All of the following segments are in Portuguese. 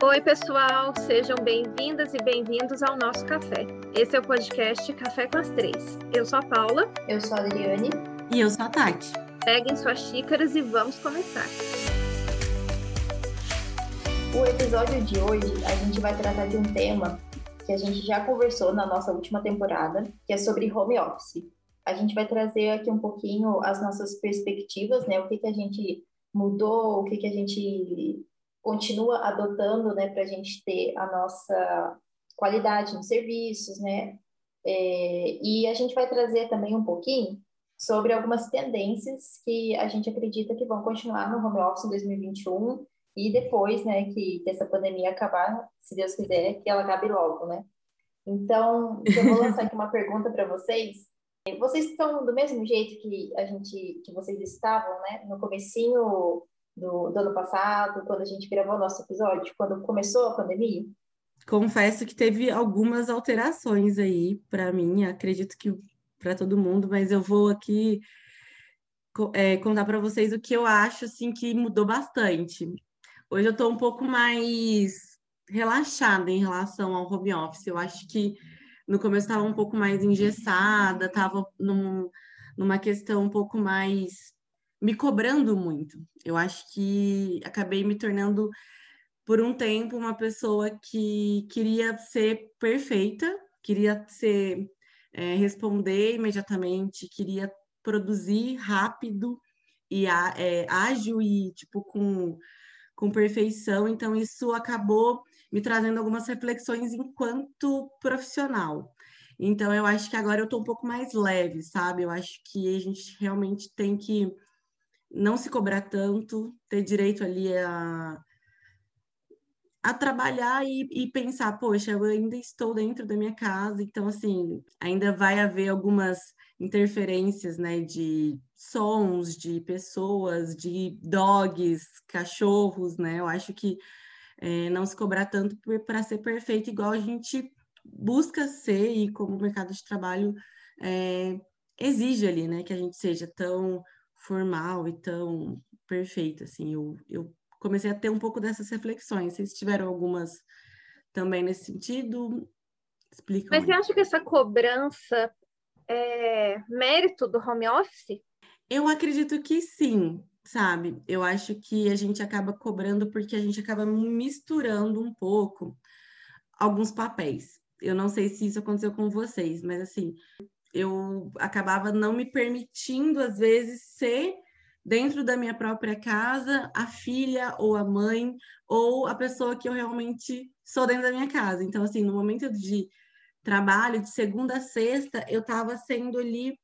Oi, pessoal, sejam bem-vindas e bem-vindos ao nosso café. Esse é o podcast Café com as Três. Eu sou a Paula. Eu sou a Adriane. E eu sou a Tati. Peguem suas xícaras e vamos começar. O episódio de hoje a gente vai tratar de um tema que a gente já conversou na nossa última temporada, que é sobre home office. A gente vai trazer aqui um pouquinho as nossas perspectivas, né? O que, que a gente mudou, o que, que a gente continua adotando, né, para a gente ter a nossa qualidade nos serviços, né? É, e a gente vai trazer também um pouquinho sobre algumas tendências que a gente acredita que vão continuar no home office em 2021 e depois, né, que, que essa pandemia acabar, se Deus quiser, que ela acabe logo, né? Então, eu vou lançar aqui uma pergunta para vocês. Vocês estão do mesmo jeito que a gente, que vocês estavam, né, no comecinho do, do ano passado, quando a gente gravou nosso episódio, quando começou a pandemia? Confesso que teve algumas alterações aí para mim, acredito que para todo mundo, mas eu vou aqui é, contar para vocês o que eu acho assim que mudou bastante. Hoje eu estou um pouco mais relaxada em relação ao home office. Eu acho que no começo estava um pouco mais engessada, estava num, numa questão um pouco mais me cobrando muito. Eu acho que acabei me tornando, por um tempo, uma pessoa que queria ser perfeita, queria ser é, responder imediatamente, queria produzir rápido e é, ágil e tipo com, com perfeição. Então isso acabou me trazendo algumas reflexões enquanto profissional. Então eu acho que agora eu estou um pouco mais leve, sabe? Eu acho que a gente realmente tem que não se cobrar tanto, ter direito ali a, a trabalhar e, e, pensar, poxa, eu ainda estou dentro da minha casa, então assim, ainda vai haver algumas interferências, né, de sons, de pessoas, de dogs, cachorros, né? Eu acho que é, não se cobrar tanto para ser perfeito, igual a gente busca ser e como o mercado de trabalho é, exige ali, né, que a gente seja tão formal e tão perfeita, assim. Eu, eu comecei a ter um pouco dessas reflexões. Vocês tiveram algumas também nesse sentido? Explica. Mas você acha que essa cobrança é mérito do home office? Eu acredito que sim, sabe? Eu acho que a gente acaba cobrando porque a gente acaba misturando um pouco alguns papéis. Eu não sei se isso aconteceu com vocês, mas assim, eu acabava não me permitindo, às vezes, ser dentro da minha própria casa a filha ou a mãe ou a pessoa que eu realmente sou dentro da minha casa. Então, assim, no momento de trabalho, de segunda a sexta, eu estava sendo ali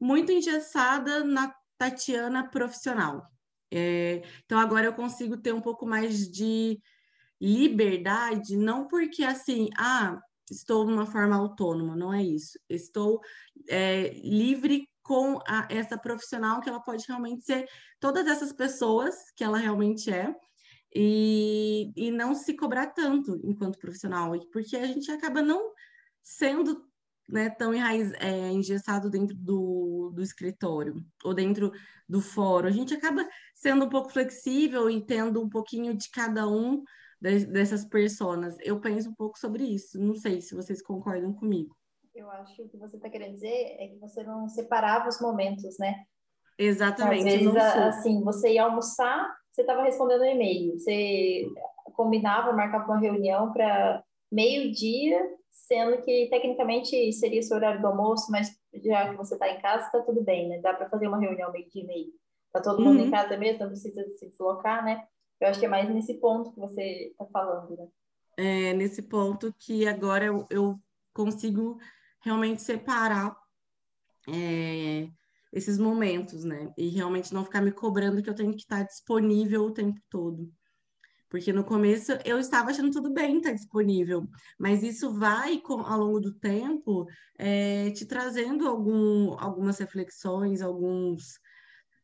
muito engessada na Tatiana profissional. É, então, agora eu consigo ter um pouco mais de liberdade, não porque assim, ah, estou de uma forma autônoma, não é isso. Estou é, livre com a, essa profissional que ela pode realmente ser todas essas pessoas que ela realmente é e, e não se cobrar tanto enquanto profissional, porque a gente acaba não sendo né, tão enraiz, é, engessado dentro do, do escritório ou dentro do fórum. A gente acaba sendo um pouco flexível e tendo um pouquinho de cada um dessas personas. Eu penso um pouco sobre isso. Não sei se vocês concordam comigo. Eu acho que o que você está querendo dizer é que você não separava os momentos, né? Exatamente. Às vezes, assim, você ia almoçar, você estava respondendo um e-mail. Você combinava, marcava uma reunião para meio-dia, sendo que tecnicamente seria esse horário do almoço, mas já que você está em casa, está tudo bem, né? Dá para fazer uma reunião meio-dia e meio. Está todo mundo uhum. em casa mesmo, não precisa se deslocar, né? Eu acho que é mais nesse ponto que você está falando, né? É, nesse ponto que agora eu, eu consigo realmente separar é, esses momentos, né? E realmente não ficar me cobrando que eu tenho que estar disponível o tempo todo. Porque no começo eu estava achando tudo bem estar disponível, mas isso vai, com, ao longo do tempo, é, te trazendo algum, algumas reflexões, alguns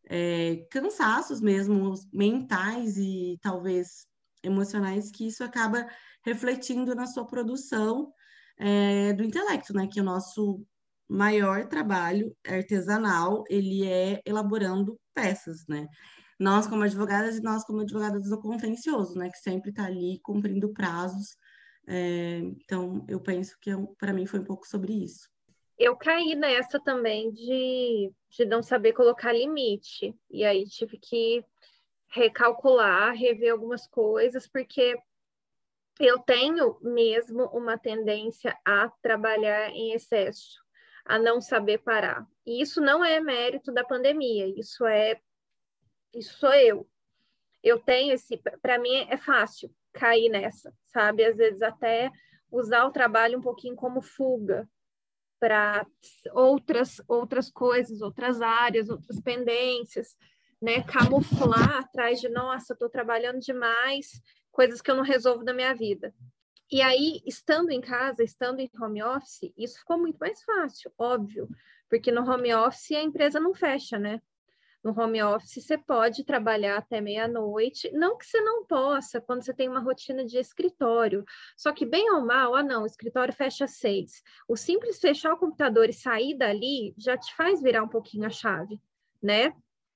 é, cansaços mesmo mentais e talvez emocionais que isso acaba refletindo na sua produção é, do intelecto, né? Que o nosso maior trabalho artesanal ele é elaborando peças, né? nós como advogadas e nós como advogadas do contencioso, né, que sempre está ali cumprindo prazos. É, então, eu penso que para mim foi um pouco sobre isso. Eu caí nessa também de, de não saber colocar limite, e aí tive que recalcular, rever algumas coisas, porque eu tenho mesmo uma tendência a trabalhar em excesso, a não saber parar. E isso não é mérito da pandemia, isso é isso sou eu. Eu tenho esse, para mim é fácil cair nessa, sabe? Às vezes até usar o trabalho um pouquinho como fuga para outras outras coisas, outras áreas, outras pendências, né? Camuflar atrás de nossa, estou trabalhando demais, coisas que eu não resolvo na minha vida. E aí, estando em casa, estando em home office, isso ficou muito mais fácil, óbvio, porque no home office a empresa não fecha, né? No home office você pode trabalhar até meia-noite, não que você não possa quando você tem uma rotina de escritório, só que bem ou mal, ah não, o escritório fecha às seis. O simples fechar o computador e sair dali já te faz virar um pouquinho a chave, né?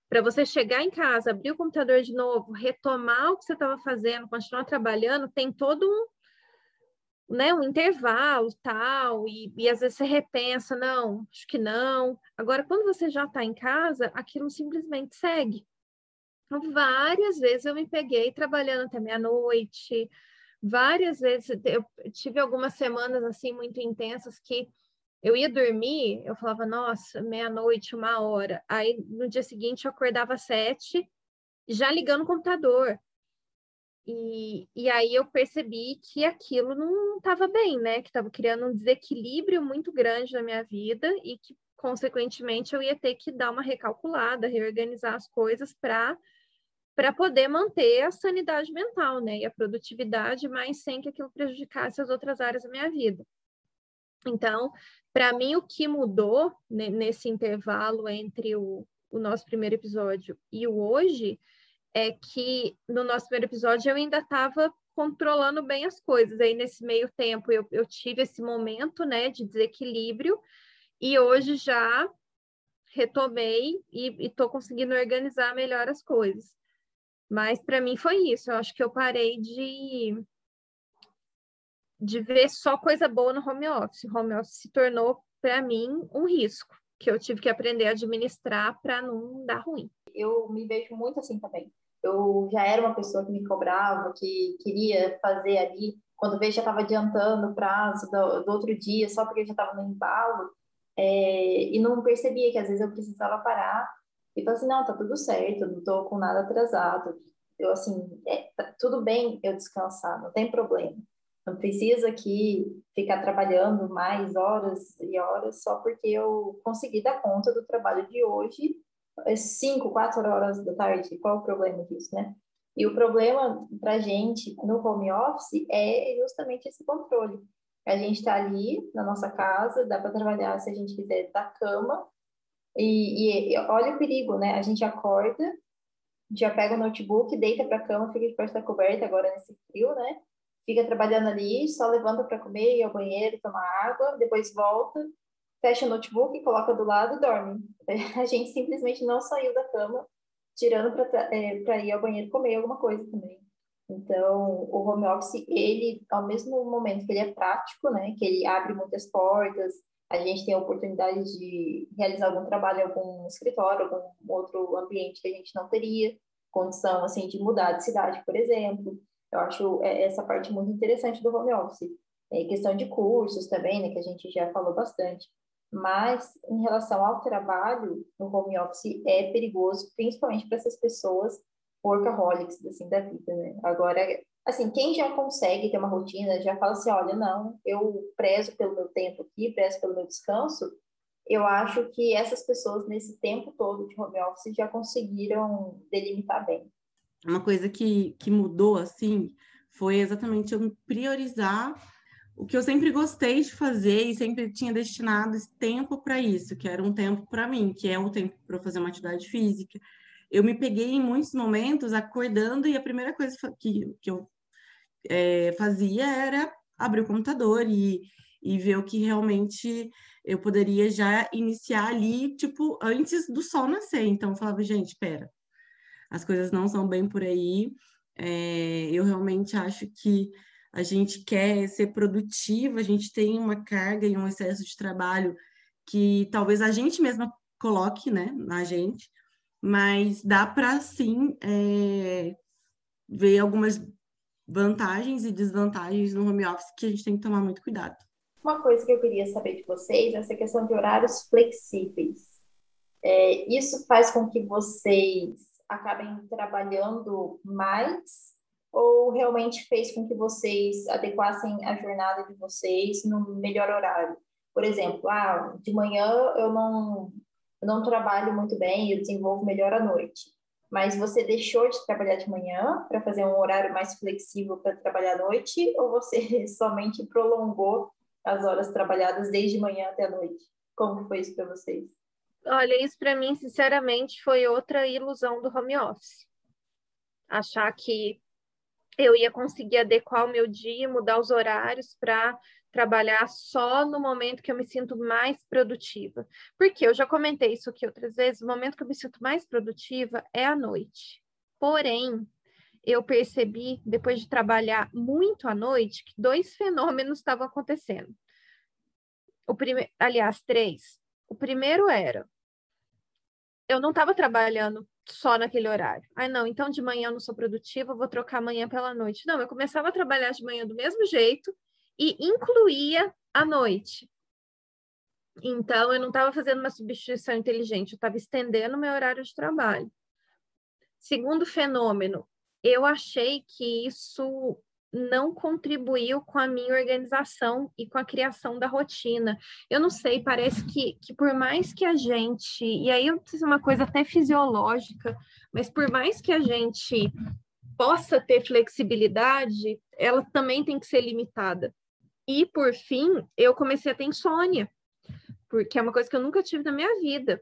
Para você chegar em casa, abrir o computador de novo, retomar o que você estava fazendo, continuar trabalhando, tem todo um, né, um intervalo tal, e, e às vezes você repensa, não, acho que não. Agora, quando você já está em casa, aquilo simplesmente segue. Então, várias vezes eu me peguei trabalhando até meia-noite, várias vezes eu tive algumas semanas assim muito intensas que eu ia dormir, eu falava, nossa, meia-noite, uma hora. Aí no dia seguinte eu acordava às sete, já ligando o computador. E, e aí eu percebi que aquilo não estava bem, né? Que estava criando um desequilíbrio muito grande na minha vida e que, consequentemente, eu ia ter que dar uma recalculada, reorganizar as coisas para para poder manter a sanidade mental, né? E a produtividade, mas sem que aquilo prejudicasse as outras áreas da minha vida. Então, para mim, o que mudou nesse intervalo entre o, o nosso primeiro episódio e o hoje é que no nosso primeiro episódio eu ainda estava controlando bem as coisas. Aí, nesse meio tempo, eu, eu tive esse momento né, de desequilíbrio e hoje já retomei e estou conseguindo organizar melhor as coisas. Mas para mim foi isso. Eu acho que eu parei de de ver só coisa boa no home office. Home office se tornou, para mim, um risco que eu tive que aprender a administrar para não dar ruim. Eu me vejo muito assim também. Eu já era uma pessoa que me cobrava, que queria fazer ali, quando vejo já estava adiantando o prazo do, do, outro dia, só porque já estava no embalo, é, e não percebia que às vezes eu precisava parar e falar assim, não, tá tudo certo, não estou com nada atrasado. Eu, assim, é, tá tudo bem eu descansar, não tem problema. Não precisa aqui ficar trabalhando mais horas e horas só porque eu consegui dar conta do trabalho de hoje, cinco, quatro horas da tarde. Qual o problema disso, né? E o problema para gente no home office é justamente esse controle. A gente está ali na nossa casa, dá para trabalhar se a gente quiser da cama. E, e, olha o perigo, né? A gente acorda, já pega o notebook, deita para a cama, fica debaixo da coberta, agora nesse frio, né? Fica trabalhando ali, só levanta para comer, ir ao banheiro, tomar água, depois volta, fecha o notebook, coloca do lado e dorme. A gente simplesmente não saiu da cama, tirando para é, ir ao banheiro comer alguma coisa também. Então, o home office, ele, ao mesmo momento que ele é prático, né, que ele abre muitas portas, a gente tem a oportunidade de realizar algum trabalho em algum escritório, algum outro ambiente que a gente não teria condição, assim, de mudar de cidade, por exemplo. Eu acho é, essa parte muito interessante do home office. É questão de cursos também, né, que a gente já falou bastante. Mas, em relação ao trabalho no home office, é perigoso, principalmente para essas pessoas workaholics, assim, da vida, né? Agora, assim, quem já consegue ter uma rotina, já fala assim, olha, não, eu prezo pelo meu tempo aqui, prezo pelo meu descanso, eu acho que essas pessoas, nesse tempo todo de home office, já conseguiram delimitar bem uma coisa que, que mudou, assim, foi exatamente eu priorizar o que eu sempre gostei de fazer e sempre tinha destinado esse tempo para isso, que era um tempo para mim, que é o tempo para fazer uma atividade física. Eu me peguei em muitos momentos acordando e a primeira coisa que, que eu é, fazia era abrir o computador e, e ver o que realmente eu poderia já iniciar ali, tipo, antes do sol nascer. Então, eu falava, gente, espera, as coisas não são bem por aí. É, eu realmente acho que a gente quer ser produtiva, a gente tem uma carga e um excesso de trabalho que talvez a gente mesma coloque, né, na gente, mas dá para sim é, ver algumas vantagens e desvantagens no home office que a gente tem que tomar muito cuidado. Uma coisa que eu queria saber de vocês é essa questão de horários flexíveis. É, isso faz com que vocês acabem trabalhando mais ou realmente fez com que vocês adequassem a jornada de vocês no melhor horário? Por exemplo, ah, de manhã eu não, eu não trabalho muito bem, eu desenvolvo melhor à noite. Mas você deixou de trabalhar de manhã para fazer um horário mais flexível para trabalhar à noite ou você somente prolongou as horas trabalhadas desde manhã até a noite? Como foi isso para vocês? Olha, isso para mim, sinceramente, foi outra ilusão do home office. Achar que eu ia conseguir adequar o meu dia, mudar os horários para trabalhar só no momento que eu me sinto mais produtiva. Porque eu já comentei isso aqui outras vezes, o momento que eu me sinto mais produtiva é à noite. Porém, eu percebi, depois de trabalhar muito à noite, que dois fenômenos estavam acontecendo. O primeiro, aliás, três. O primeiro era eu não estava trabalhando só naquele horário. Ai, não, então de manhã eu não sou produtiva, vou trocar amanhã pela noite. Não, eu começava a trabalhar de manhã do mesmo jeito e incluía a noite. Então, eu não estava fazendo uma substituição inteligente, eu estava estendendo meu horário de trabalho. Segundo fenômeno, eu achei que isso não contribuiu com a minha organização e com a criação da rotina. Eu não sei, parece que, que por mais que a gente, e aí eu preciso uma coisa até fisiológica, mas por mais que a gente possa ter flexibilidade, ela também tem que ser limitada. E por fim, eu comecei a ter insônia, porque é uma coisa que eu nunca tive na minha vida.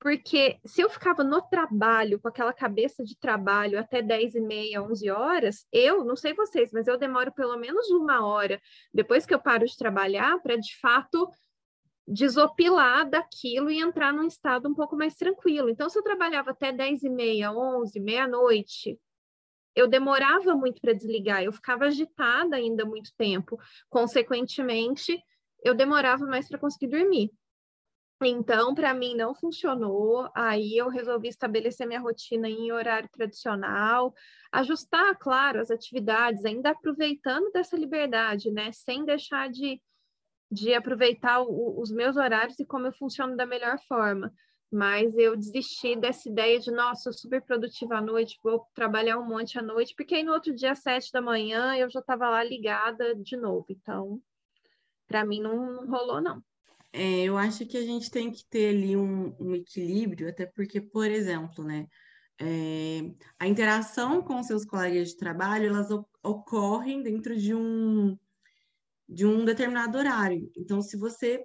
Porque se eu ficava no trabalho, com aquela cabeça de trabalho até 10 e meia, 11 horas, eu, não sei vocês, mas eu demoro pelo menos uma hora depois que eu paro de trabalhar para, de fato, desopilar daquilo e entrar num estado um pouco mais tranquilo. Então, se eu trabalhava até 10 e meia, 11, meia-noite, eu demorava muito para desligar, eu ficava agitada ainda muito tempo. Consequentemente, eu demorava mais para conseguir dormir. Então, para mim não funcionou. Aí eu resolvi estabelecer minha rotina em horário tradicional, ajustar, claro, as atividades, ainda aproveitando dessa liberdade, né? Sem deixar de, de aproveitar o, os meus horários e como eu funciono da melhor forma. Mas eu desisti dessa ideia de, nossa, super produtiva à noite, vou trabalhar um monte à noite, porque aí no outro dia, às sete da manhã, eu já estava lá ligada de novo. Então, para mim não rolou, não. É, eu acho que a gente tem que ter ali um, um equilíbrio, até porque, por exemplo, né, é, a interação com seus colegas de trabalho, elas ocorrem dentro de um, de um determinado horário. Então, se você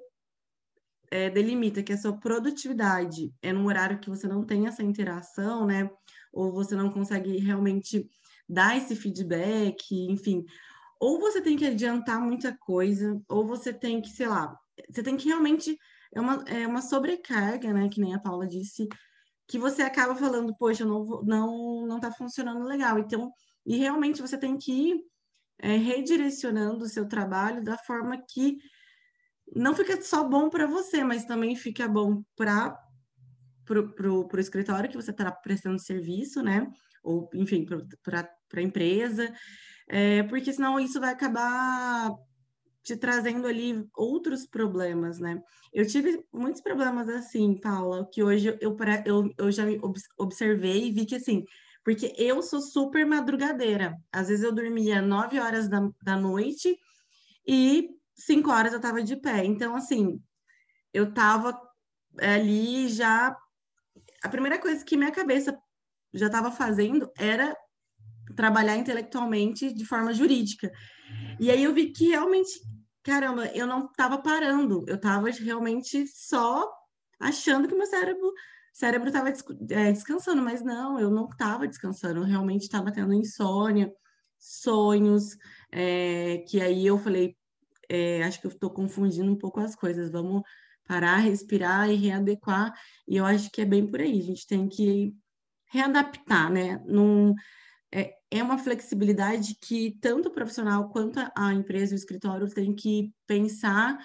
é, delimita que a sua produtividade é num horário que você não tem essa interação, né, ou você não consegue realmente dar esse feedback, enfim, ou você tem que adiantar muita coisa, ou você tem que, sei lá, você tem que realmente. É uma, é uma sobrecarga, né? Que nem a Paula disse, que você acaba falando, poxa, não, não, não tá funcionando legal. Então, e realmente você tem que ir é, redirecionando o seu trabalho da forma que não fica só bom para você, mas também fica bom para pro escritório que você está prestando serviço, né? Ou, enfim, para a empresa, é, porque senão isso vai acabar te trazendo ali outros problemas, né? Eu tive muitos problemas assim, Paula, que hoje eu, eu, eu já observei e vi que assim, porque eu sou super madrugadeira. Às vezes eu dormia 9 horas da, da noite e 5 horas eu tava de pé. Então, assim, eu tava ali já. A primeira coisa que minha cabeça já estava fazendo era trabalhar intelectualmente de forma jurídica. E aí eu vi que realmente caramba, eu não estava parando, eu estava realmente só achando que meu cérebro cérebro estava é, descansando, mas não, eu não estava descansando, eu realmente estava tendo insônia, sonhos, é, que aí eu falei, é, acho que eu estou confundindo um pouco as coisas, vamos parar, respirar e readequar, e eu acho que é bem por aí, a gente tem que readaptar, né? Num, é, é uma flexibilidade que tanto o profissional quanto a empresa, o escritório, tem que pensar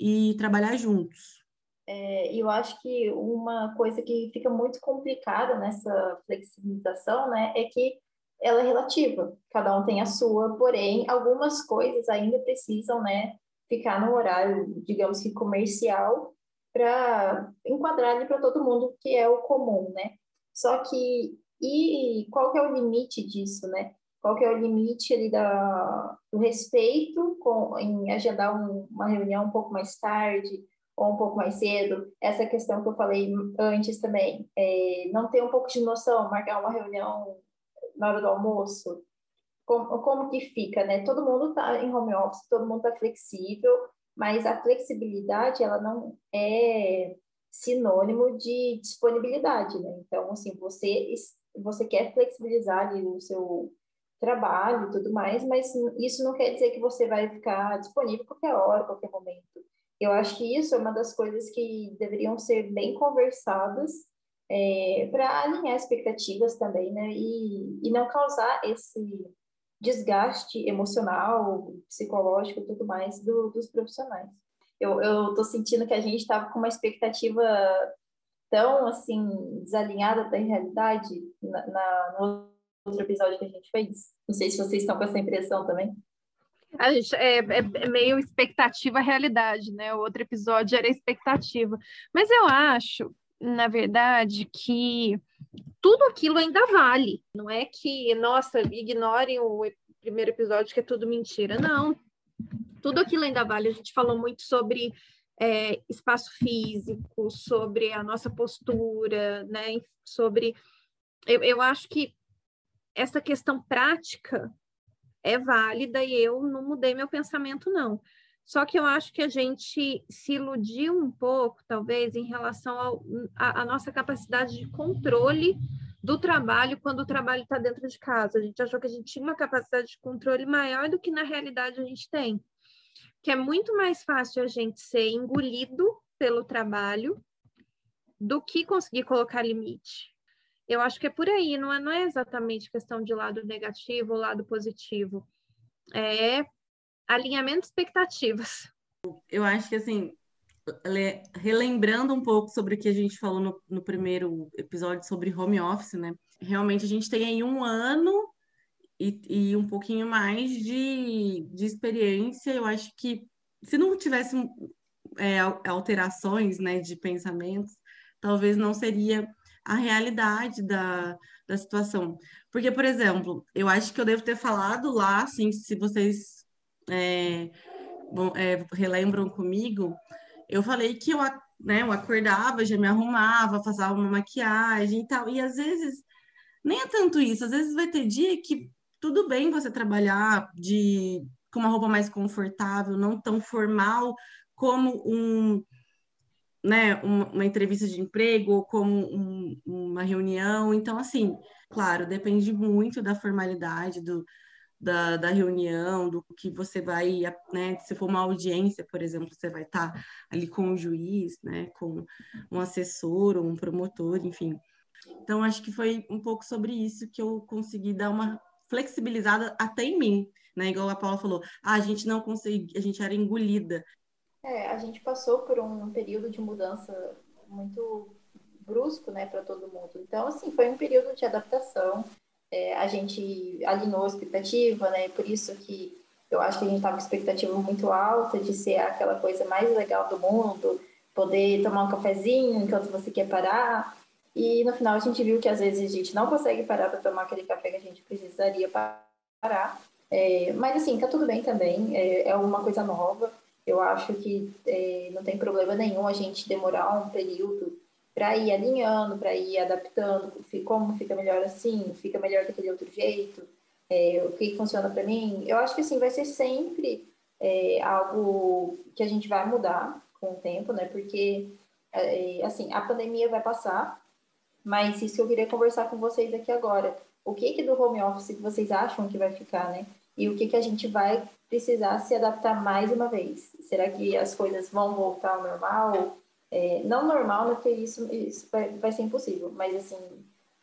e trabalhar juntos. É, eu acho que uma coisa que fica muito complicada nessa flexibilização, né, é que ela é relativa, cada um tem a sua, porém, algumas coisas ainda precisam, né, ficar no horário, digamos que comercial, para enquadrar para todo mundo, que é o comum, né? Só que, e qual que é o limite disso, né? Qual que é o limite ali da, do respeito com, em agendar um, uma reunião um pouco mais tarde ou um pouco mais cedo? Essa questão que eu falei antes também, é, não ter um pouco de noção, marcar uma reunião na hora do almoço, como, como que fica, né? Todo mundo está em home office, todo mundo está flexível, mas a flexibilidade, ela não é sinônimo de disponibilidade, né? Então, assim, você, você quer flexibilizar ali o seu trabalho e tudo mais, mas isso não quer dizer que você vai ficar disponível qualquer hora, qualquer momento. Eu acho que isso é uma das coisas que deveriam ser bem conversadas é, para alinhar expectativas também, né? E, e não causar esse desgaste emocional, psicológico e tudo mais do, dos profissionais. Eu, eu tô sentindo que a gente estava com uma expectativa tão, assim, desalinhada da realidade na, na, no outro episódio que a gente fez. Não sei se vocês estão com essa impressão também. A gente, é, é, é meio expectativa realidade, né? O outro episódio era expectativa. Mas eu acho, na verdade, que tudo aquilo ainda vale. Não é que, nossa, ignorem o primeiro episódio que é tudo mentira. Não. Tudo aquilo ainda vale. A gente falou muito sobre é, espaço físico, sobre a nossa postura, né? Sobre. Eu, eu acho que essa questão prática é válida e eu não mudei meu pensamento, não. Só que eu acho que a gente se iludiu um pouco, talvez, em relação à nossa capacidade de controle do trabalho quando o trabalho está dentro de casa. A gente achou que a gente tinha uma capacidade de controle maior do que na realidade a gente tem. Que é muito mais fácil a gente ser engolido pelo trabalho do que conseguir colocar limite. Eu acho que é por aí, não é, não é exatamente questão de lado negativo ou lado positivo. É alinhamento de expectativas. Eu acho que assim, relembrando um pouco sobre o que a gente falou no, no, primeiro episódio sobre home office, né? Realmente a gente tem aí um ano e, e um pouquinho mais de, de experiência. Eu acho que se não tivesse é, alterações né, de pensamentos, talvez não seria a realidade da, da situação. Porque, por exemplo, eu acho que eu devo ter falado lá, assim, se vocês é, bom, é, relembram comigo, eu falei que eu, né, eu acordava, já me arrumava, fazia uma maquiagem e tal. E às vezes, nem é tanto isso. Às vezes vai ter dia que tudo bem você trabalhar de com uma roupa mais confortável, não tão formal como um, né, uma, uma entrevista de emprego ou como um, uma reunião. Então, assim, claro, depende muito da formalidade, do, da, da reunião, do que você vai, né, se for uma audiência, por exemplo, você vai estar tá ali com o juiz, né, com um assessor ou um promotor, enfim. Então, acho que foi um pouco sobre isso que eu consegui dar uma flexibilizada até em mim, né? Igual a Paula falou, ah, a gente não conseguia, a gente era engolida. É, a gente passou por um período de mudança muito brusco, né, para todo mundo. Então, assim, foi um período de adaptação é, a gente alinhou a expectativa, né? Por isso que eu acho que a gente estava com expectativa muito alta de ser aquela coisa mais legal do mundo, poder tomar um cafezinho enquanto você quer parar. E no final a gente viu que às vezes a gente não consegue parar para tomar aquele café que a gente precisaria parar. É, mas assim, tá tudo bem também, é, é uma coisa nova. Eu acho que é, não tem problema nenhum a gente demorar um período para ir alinhando, para ir adaptando, como fica melhor assim, fica melhor daquele outro jeito, é, o que funciona para mim. Eu acho que assim vai ser sempre é, algo que a gente vai mudar com o tempo, né? Porque é, assim a pandemia vai passar, mas isso eu queria conversar com vocês aqui agora. O que que do home office vocês acham que vai ficar, né? E o que que a gente vai precisar se adaptar mais uma vez? Será que as coisas vão voltar ao normal? É, não normal, porque isso, isso vai, vai ser impossível, mas assim,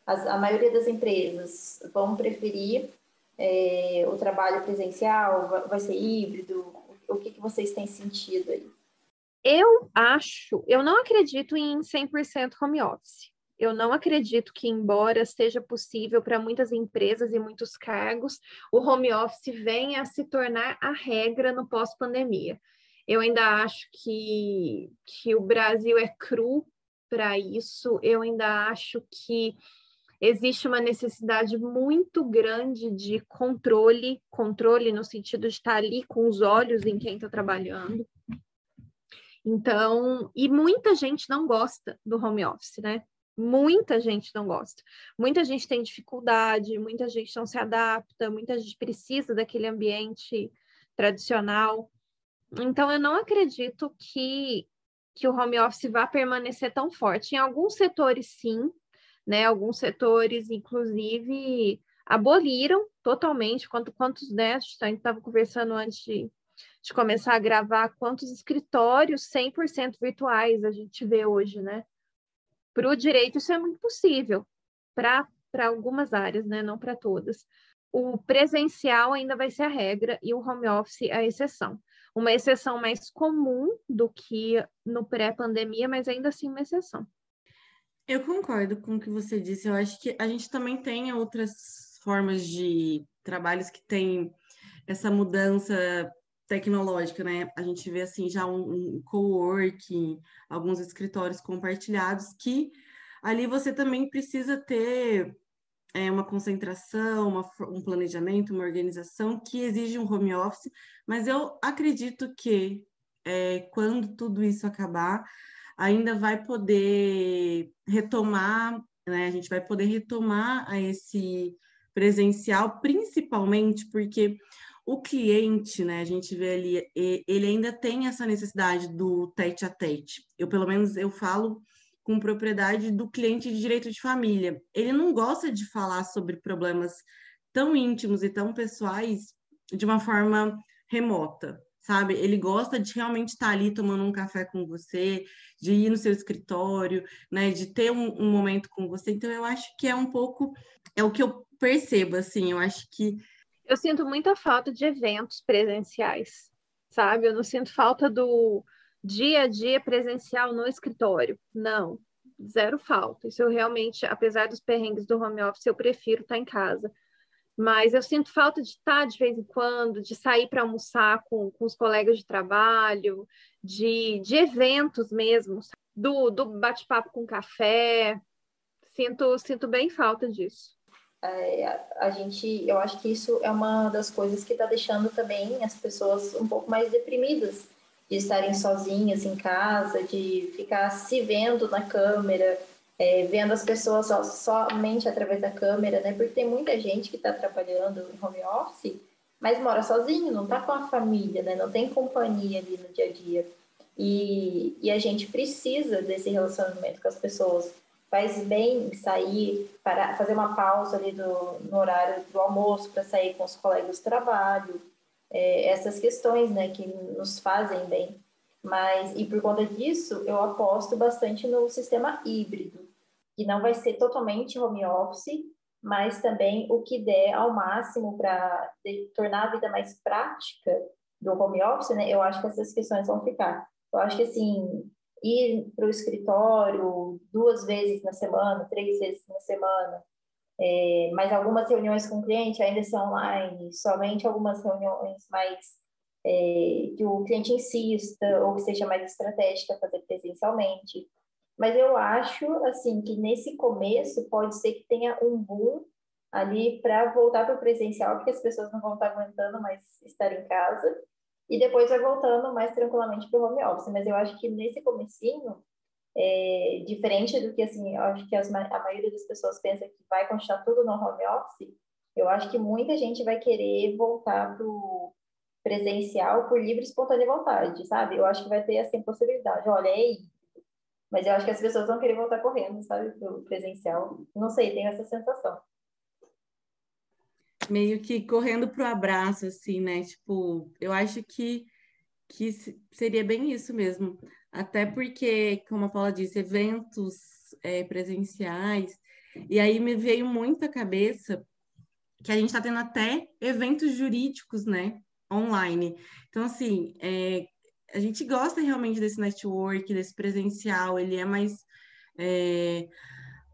As, a maioria das empresas vão preferir é, o trabalho presencial, vai, vai ser híbrido? O que, que vocês têm sentido aí? Eu acho, eu não acredito em 100% home office. Eu não acredito que, embora seja possível para muitas empresas e muitos cargos, o home office venha a se tornar a regra no pós-pandemia. Eu ainda acho que, que o Brasil é cru para isso, eu ainda acho que existe uma necessidade muito grande de controle controle no sentido de estar ali com os olhos em quem está trabalhando. Então, e muita gente não gosta do home office, né? Muita gente não gosta. Muita gente tem dificuldade, muita gente não se adapta, muita gente precisa daquele ambiente tradicional. Então, eu não acredito que, que o home office vá permanecer tão forte. Em alguns setores, sim, né? Alguns setores, inclusive, aboliram totalmente. Quanto, quantos, né? A gente estava conversando antes de, de começar a gravar, quantos escritórios 100% virtuais a gente vê hoje, né? Para o direito, isso é muito possível, para algumas áreas, né? não para todas. O presencial ainda vai ser a regra e o home office a exceção. Uma exceção mais comum do que no pré-pandemia, mas ainda assim uma exceção. Eu concordo com o que você disse. Eu acho que a gente também tem outras formas de trabalhos que têm essa mudança tecnológica, né? A gente vê assim já um, um coworking, alguns escritórios compartilhados que ali você também precisa ter é, uma concentração, uma, um planejamento, uma organização que exige um home office, mas eu acredito que é, quando tudo isso acabar, ainda vai poder retomar, né? A gente vai poder retomar a esse presencial, principalmente porque o cliente, né, a gente vê ali, ele ainda tem essa necessidade do tete a tete. Eu, pelo menos, eu falo com propriedade do cliente de direito de família. Ele não gosta de falar sobre problemas tão íntimos e tão pessoais de uma forma remota, sabe? Ele gosta de realmente estar ali tomando um café com você, de ir no seu escritório, né? De ter um, um momento com você. Então, eu acho que é um pouco, é o que eu percebo, assim, eu acho que eu sinto muita falta de eventos presenciais, sabe? Eu não sinto falta do dia a dia presencial no escritório. Não, zero falta. Isso eu realmente, apesar dos perrengues do home office, eu prefiro estar em casa. Mas eu sinto falta de estar de vez em quando, de sair para almoçar com, com os colegas de trabalho, de, de eventos mesmo, do, do bate-papo com café. Sinto, sinto bem falta disso a gente, eu acho que isso é uma das coisas que está deixando também as pessoas um pouco mais deprimidas, de estarem sozinhas em casa, de ficar se vendo na câmera, é, vendo as pessoas só, somente através da câmera, né? Porque tem muita gente que está trabalhando em home office, mas mora sozinho, não está com a família, né? Não tem companhia ali no dia a dia. E, e a gente precisa desse relacionamento com as pessoas faz bem sair, para fazer uma pausa ali do, no horário do almoço para sair com os colegas do trabalho, é, essas questões, né, que nos fazem bem. Mas, e por conta disso, eu aposto bastante no sistema híbrido, que não vai ser totalmente home office, mas também o que der ao máximo para tornar a vida mais prática do home office, né, eu acho que essas questões vão ficar. Eu acho que, assim, ir para o escritório duas vezes na semana, três vezes na semana, é, mas algumas reuniões com o cliente ainda são online, somente algumas reuniões mais é, que o cliente insista ou que seja mais estratégica fazer presencialmente. Mas eu acho assim que nesse começo pode ser que tenha um boom ali para voltar para o presencial, porque as pessoas não vão estar aguentando mais estar em casa e depois vai voltando mais tranquilamente para o home office. Mas eu acho que nesse comecinho, é, diferente do que assim, acho que as, a maioria das pessoas pensa que vai continuar tudo no home office, eu acho que muita gente vai querer voltar para o presencial por livre e espontânea vontade, sabe? Eu acho que vai ter assim possibilidade. Olha, é aí. Mas eu acho que as pessoas vão querer voltar correndo, sabe, para o presencial. Não sei, tenho essa sensação meio que correndo pro abraço, assim, né? Tipo, eu acho que, que seria bem isso mesmo. Até porque, como a Paula disse, eventos é, presenciais, E aí me veio muito à cabeça que a gente está tendo até eventos jurídicos, né, online. Então, assim, é, a gente gosta realmente desse network, desse presencial, ele é mais. É,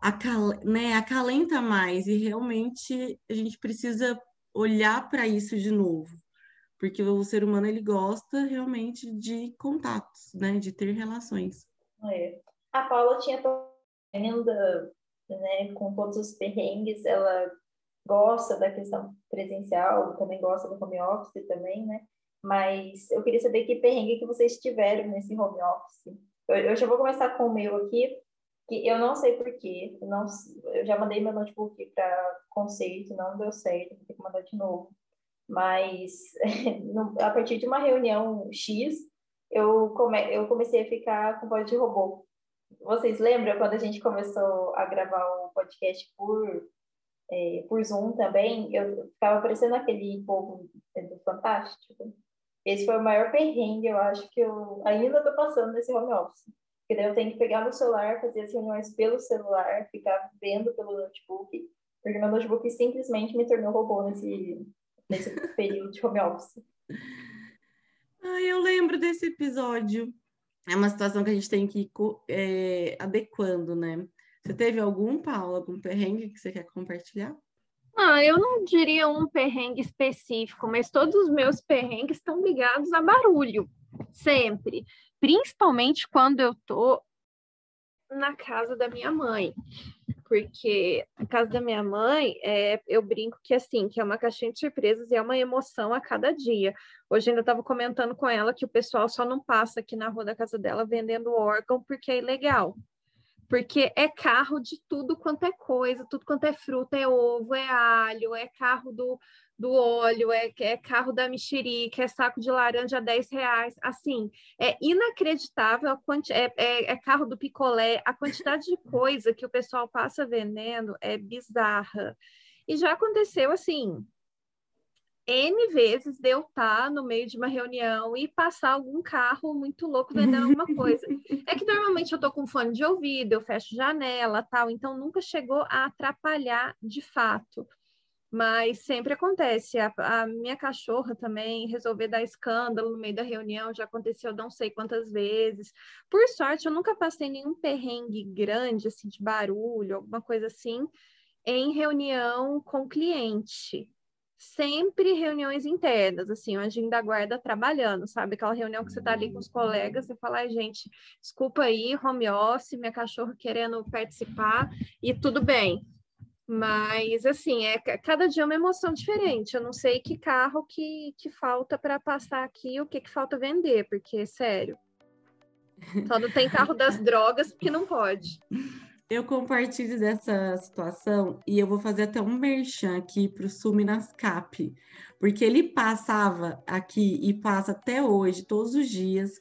acal, né, acalenta mais, e realmente a gente precisa olhar para isso de novo, porque o ser humano ele gosta realmente de contatos, né, de ter relações. É. A Paula tinha ainda, né, com todos os perrengues, ela gosta da questão presencial, também gosta do home office também, né? Mas eu queria saber que perrengue que vocês tiveram nesse home office. Eu, eu já vou começar com o meu aqui, que eu não sei porquê, não, eu já mandei meu notebook para conceito, não deu certo, vou ter que mandar de novo. Mas a partir de uma reunião X, eu, come, eu comecei a ficar com voz de robô. Vocês lembram quando a gente começou a gravar o podcast por, é, por Zoom também? Eu ficava parecendo aquele povo do Fantástico. Esse foi o maior perrengue, eu acho, que eu ainda estou passando nesse home office. Porque daí eu tenho que pegar meu celular, fazer as reuniões pelo celular, ficar vendo pelo notebook, porque meu notebook simplesmente me tornou robô nesse, nesse período de home office. Ai, eu lembro desse episódio. É uma situação que a gente tem que ir é, adequando, né? Você teve algum, Paulo, algum perrengue que você quer compartilhar? Ah, eu não diria um perrengue específico, mas todos os meus perrengues estão ligados a barulho, sempre. Principalmente quando eu tô na casa da minha mãe. Porque a casa da minha mãe, é, eu brinco que assim, que é uma caixinha de surpresas e é uma emoção a cada dia. Hoje ainda estava comentando com ela que o pessoal só não passa aqui na rua da casa dela vendendo órgão porque é ilegal porque é carro de tudo quanto é coisa, tudo quanto é fruta, é ovo, é alho, é carro do, do óleo, é, é carro da mexerica, é saco de laranja a 10 reais. Assim, é inacreditável, a quanti é, é, é carro do picolé, a quantidade de coisa que o pessoal passa vendendo é bizarra. E já aconteceu assim, N vezes de eu estar tá no meio de uma reunião e passar algum carro muito louco vendendo alguma coisa. É que normalmente eu estou com fone de ouvido, eu fecho janela, tal, então nunca chegou a atrapalhar de fato. Mas sempre acontece. A, a, minha cachorra também resolver dar escândalo no meio da reunião, já aconteceu não sei quantas vezes. Por sorte, eu nunca passei nenhum perrengue grande, assim, de barulho, alguma coisa assim, em reunião com cliente sempre reuniões internas, assim, a agenda guarda trabalhando, sabe? Aquela reunião que você tá ali com os colegas, você fala, ai, gente, desculpa aí, home office, minha cachorra querendo participar, e tudo bem. Mas, assim, é, cada dia é uma emoção diferente. Eu não sei que carro que, que falta para passar aqui, o que, que falta vender, porque, sério, só não tem carro das drogas porque não pode. Eu compartilho dessa situação e eu vou fazer até um merchan aqui para o Suminascap, porque ele passava aqui e passa até hoje, todos os dias,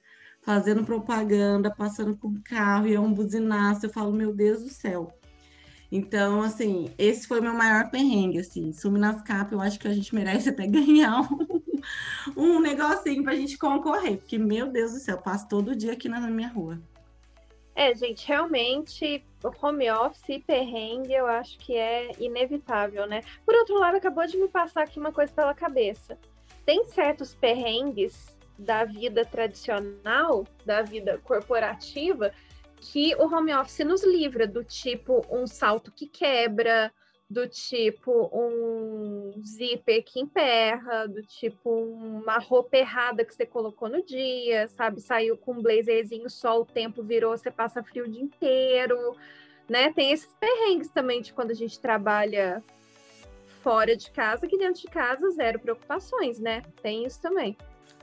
fazendo propaganda, passando com o carro e é um buzinaço. Eu falo, meu Deus do céu. Então, assim, esse foi meu maior perrengue, assim. Suminascap, eu acho que a gente merece até ganhar um, um negocinho para a gente concorrer, porque, meu Deus do céu, passo todo dia aqui na minha rua. É, gente, realmente home office e perrengue eu acho que é inevitável, né? Por outro lado, acabou de me passar aqui uma coisa pela cabeça. Tem certos perrengues da vida tradicional, da vida corporativa, que o home office nos livra, do tipo um salto que quebra, do tipo um zíper que emperra, do tipo uma roupa errada que você colocou no dia, sabe? Saiu com um blazerzinho só, o tempo virou, você passa frio o dia inteiro, né? Tem esses perrengues também de quando a gente trabalha fora de casa, que dentro de casa zero preocupações, né? Tem isso também.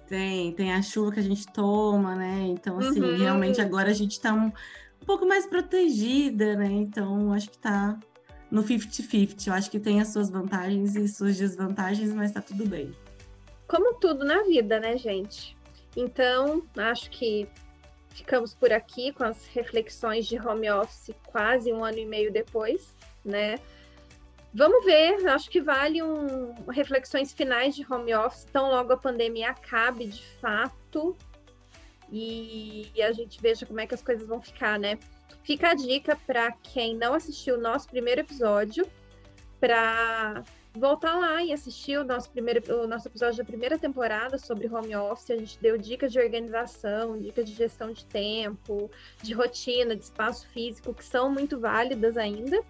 Tem, tem a chuva que a gente toma, né? Então, assim, uhum. realmente agora a gente tá um, um pouco mais protegida, né? Então, acho que tá no 50-50. Eu acho que tem as suas vantagens e suas desvantagens, mas tá tudo bem. Como tudo na vida, né, gente? Então, acho que ficamos por aqui com as reflexões de home office quase um ano e meio depois, né? Vamos ver, acho que vale um reflexões finais de home office, tão logo a pandemia acabe de fato e, e a gente veja como é que as coisas vão ficar, né? fica a dica para quem não assistiu o nosso primeiro episódio, para voltar lá e assistir o nosso primeiro o nosso episódio da primeira temporada sobre home office. A gente deu dicas de organização, dicas de gestão de tempo, de rotina, de espaço físico, que são muito válidas ainda.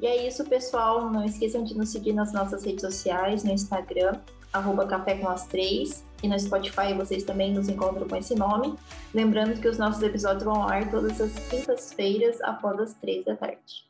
E é isso, pessoal. Não esqueçam de nos seguir nas nossas redes sociais, no Instagram, arroba Café com as Três. E no Spotify vocês também nos encontram com esse nome. Lembrando que os nossos episódios vão ao ar todas as quintas-feiras, após as três da tarde.